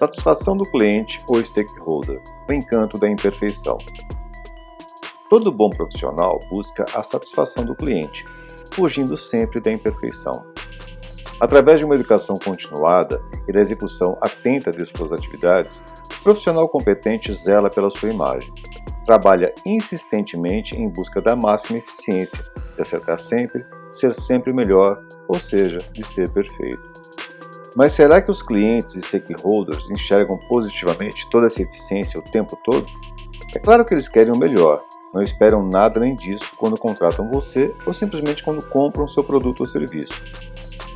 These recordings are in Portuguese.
Satisfação do cliente ou stakeholder, o encanto da imperfeição. Todo bom profissional busca a satisfação do cliente, fugindo sempre da imperfeição. Através de uma educação continuada e da execução atenta de suas atividades, o profissional competente zela pela sua imagem. Trabalha insistentemente em busca da máxima eficiência, de acertar sempre, ser sempre melhor, ou seja, de ser perfeito. Mas será que os clientes e stakeholders enxergam positivamente toda essa eficiência o tempo todo? É claro que eles querem o melhor, não esperam nada além disso quando contratam você ou simplesmente quando compram seu produto ou serviço.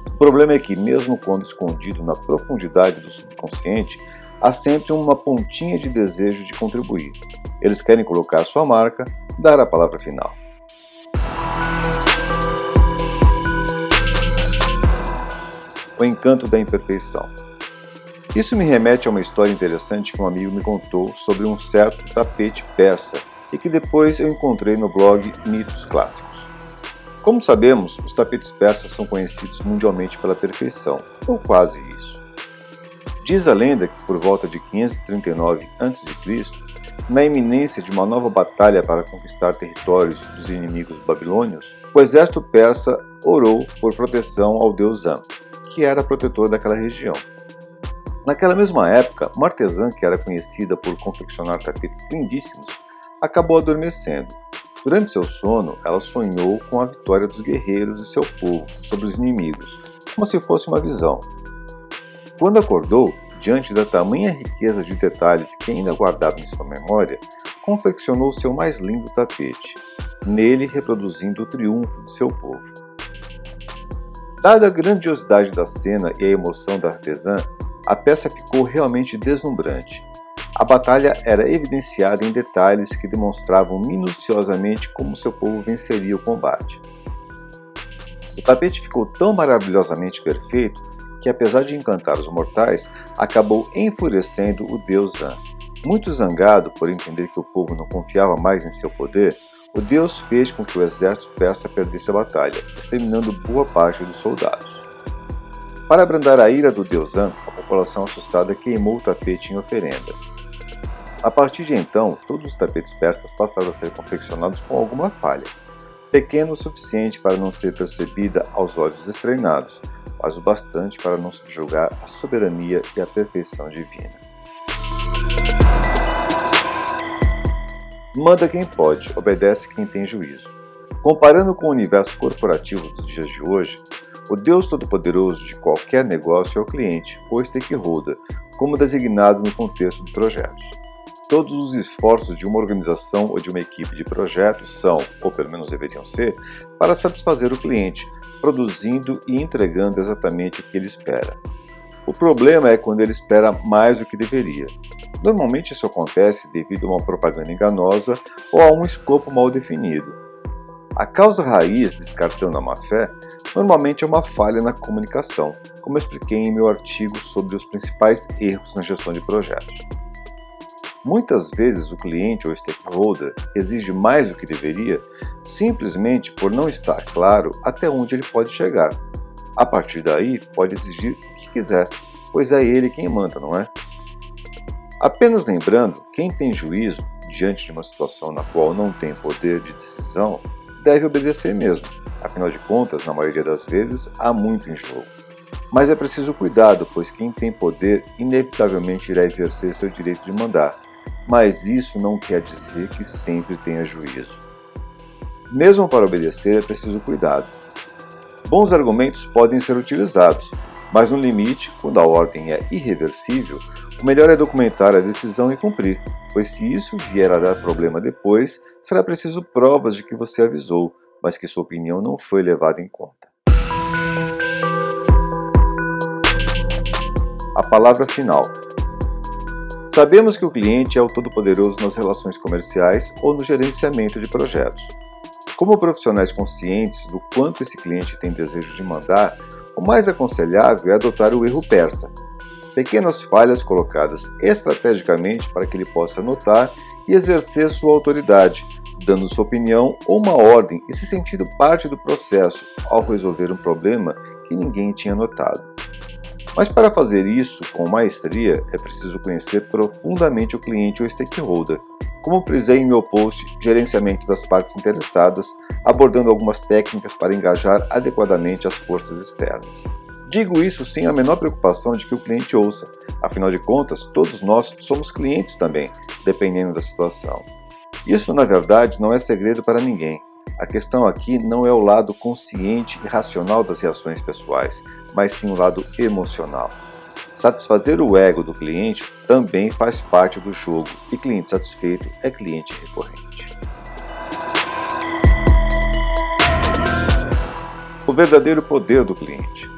O problema é que, mesmo quando escondido na profundidade do subconsciente, há sempre uma pontinha de desejo de contribuir. Eles querem colocar sua marca, dar a palavra final. O encanto da imperfeição. Isso me remete a uma história interessante que um amigo me contou sobre um certo tapete persa e que depois eu encontrei no blog Mitos Clássicos. Como sabemos, os tapetes persas são conhecidos mundialmente pela perfeição, ou quase isso. Diz a lenda que por volta de 539 a.C., na iminência de uma nova batalha para conquistar territórios dos inimigos babilônios, o exército persa orou por proteção ao deus An, que era protetor daquela região. Naquela mesma época, uma artesã que era conhecida por confeccionar tapetes lindíssimos acabou adormecendo Durante seu sono, ela sonhou com a vitória dos guerreiros de seu povo sobre os inimigos, como se fosse uma visão. Quando acordou, diante da tamanha riqueza de detalhes que ainda guardava em sua memória, confeccionou seu mais lindo tapete, nele reproduzindo o triunfo de seu povo. Dada a grandiosidade da cena e a emoção da artesã, a peça ficou realmente deslumbrante a batalha era evidenciada em detalhes que demonstravam minuciosamente como seu povo venceria o combate. O tapete ficou tão maravilhosamente perfeito que, apesar de encantar os mortais, acabou enfurecendo o deus An. Muito zangado por entender que o povo não confiava mais em seu poder, o deus fez com que o exército persa perdesse a batalha, exterminando boa parte dos soldados. Para abrandar a ira do deus An, a população assustada queimou o tapete em oferenda. A partir de então, todos os tapetes persas passaram a ser confeccionados com alguma falha, pequeno o suficiente para não ser percebida aos olhos estreinados, mas o bastante para não subjugar a soberania e a perfeição divina. Manda quem pode, obedece quem tem juízo. Comparando com o universo corporativo dos dias de hoje, o Deus Todo-Poderoso de qualquer negócio é o cliente, ou stakeholder, como designado no contexto de projetos. Todos os esforços de uma organização ou de uma equipe de projetos são, ou pelo menos deveriam ser, para satisfazer o cliente, produzindo e entregando exatamente o que ele espera. O problema é quando ele espera mais do que deveria. Normalmente isso acontece devido a uma propaganda enganosa ou a um escopo mal definido. A causa raiz desse cartão da má-fé normalmente é uma falha na comunicação, como expliquei em meu artigo sobre os principais erros na gestão de projetos. Muitas vezes o cliente ou stakeholder exige mais do que deveria simplesmente por não estar claro até onde ele pode chegar. A partir daí, pode exigir o que quiser, pois é ele quem manda, não é? Apenas lembrando, quem tem juízo diante de uma situação na qual não tem poder de decisão deve obedecer mesmo. Afinal de contas, na maioria das vezes, há muito em jogo. Mas é preciso cuidado, pois quem tem poder inevitavelmente irá exercer seu direito de mandar, mas isso não quer dizer que sempre tenha juízo. Mesmo para obedecer é preciso cuidado. Bons argumentos podem ser utilizados, mas no limite, quando a ordem é irreversível, o melhor é documentar a decisão e cumprir, pois se isso vier a dar problema depois, será preciso provas de que você avisou, mas que sua opinião não foi levada em conta. A palavra final. Sabemos que o cliente é o todo-poderoso nas relações comerciais ou no gerenciamento de projetos. Como profissionais conscientes do quanto esse cliente tem desejo de mandar, o mais aconselhável é adotar o erro persa. Pequenas falhas colocadas estrategicamente para que ele possa notar e exercer sua autoridade, dando sua opinião ou uma ordem e se sentindo parte do processo ao resolver um problema que ninguém tinha notado. Mas para fazer isso com maestria, é preciso conhecer profundamente o cliente ou stakeholder. Como frisei em meu post Gerenciamento das Partes Interessadas, abordando algumas técnicas para engajar adequadamente as forças externas. Digo isso sem a menor preocupação de que o cliente ouça, afinal de contas, todos nós somos clientes também, dependendo da situação. Isso, na verdade, não é segredo para ninguém. A questão aqui não é o lado consciente e racional das reações pessoais, mas sim o lado emocional. Satisfazer o ego do cliente também faz parte do jogo e cliente satisfeito é cliente recorrente. O verdadeiro poder do cliente.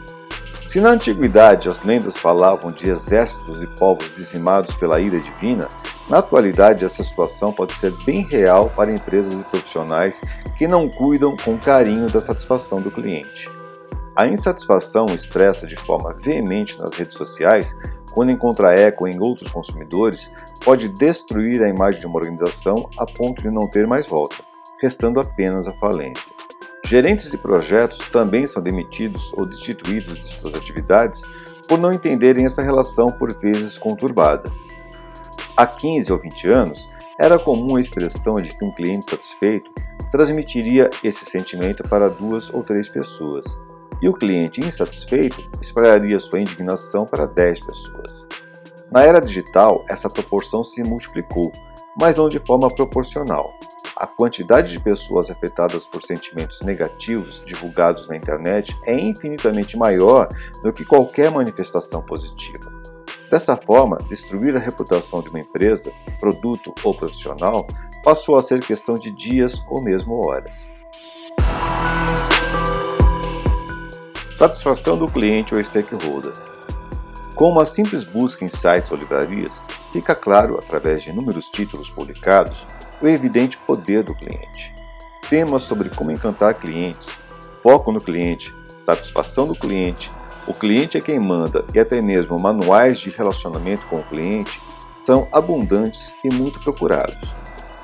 Se na antiguidade as lendas falavam de exércitos e povos dizimados pela ira divina, na atualidade essa situação pode ser bem real para empresas e profissionais que não cuidam com carinho da satisfação do cliente. A insatisfação expressa de forma veemente nas redes sociais, quando encontra eco em outros consumidores, pode destruir a imagem de uma organização a ponto de não ter mais volta, restando apenas a falência. Gerentes de projetos também são demitidos ou destituídos de suas atividades por não entenderem essa relação por vezes conturbada. Há 15 ou 20 anos, era comum a expressão de que um cliente satisfeito transmitiria esse sentimento para duas ou três pessoas, e o cliente insatisfeito espalharia sua indignação para 10 pessoas. Na era digital, essa proporção se multiplicou, mas não de forma proporcional. A quantidade de pessoas afetadas por sentimentos negativos divulgados na internet é infinitamente maior do que qualquer manifestação positiva. Dessa forma, destruir a reputação de uma empresa, produto ou profissional passou a ser questão de dias ou mesmo horas. Satisfação do cliente ou stakeholder. Com uma simples busca em sites ou livrarias, fica claro, através de inúmeros títulos publicados, o evidente poder do cliente. Temas sobre como encantar clientes, foco no cliente, satisfação do cliente, o cliente é quem manda e até mesmo manuais de relacionamento com o cliente são abundantes e muito procurados,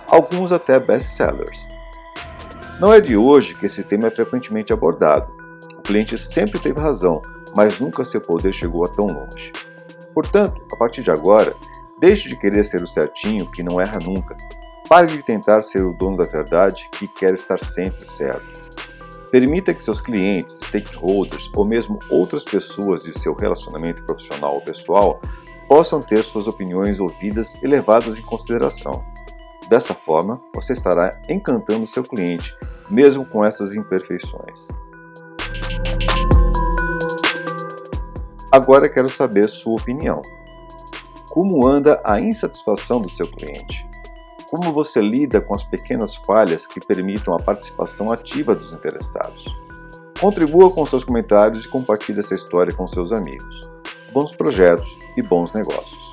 alguns até best-sellers. Não é de hoje que esse tema é frequentemente abordado. O cliente sempre teve razão, mas nunca seu poder chegou a tão longe. Portanto, a partir de agora, deixe de querer ser o certinho que não erra nunca Pare de tentar ser o dono da verdade que quer estar sempre certo. Permita que seus clientes, stakeholders ou mesmo outras pessoas de seu relacionamento profissional ou pessoal possam ter suas opiniões ouvidas e levadas em consideração. Dessa forma, você estará encantando seu cliente, mesmo com essas imperfeições. Agora quero saber sua opinião. Como anda a insatisfação do seu cliente? Como você lida com as pequenas falhas que permitam a participação ativa dos interessados? Contribua com seus comentários e compartilhe essa história com seus amigos. Bons projetos e bons negócios.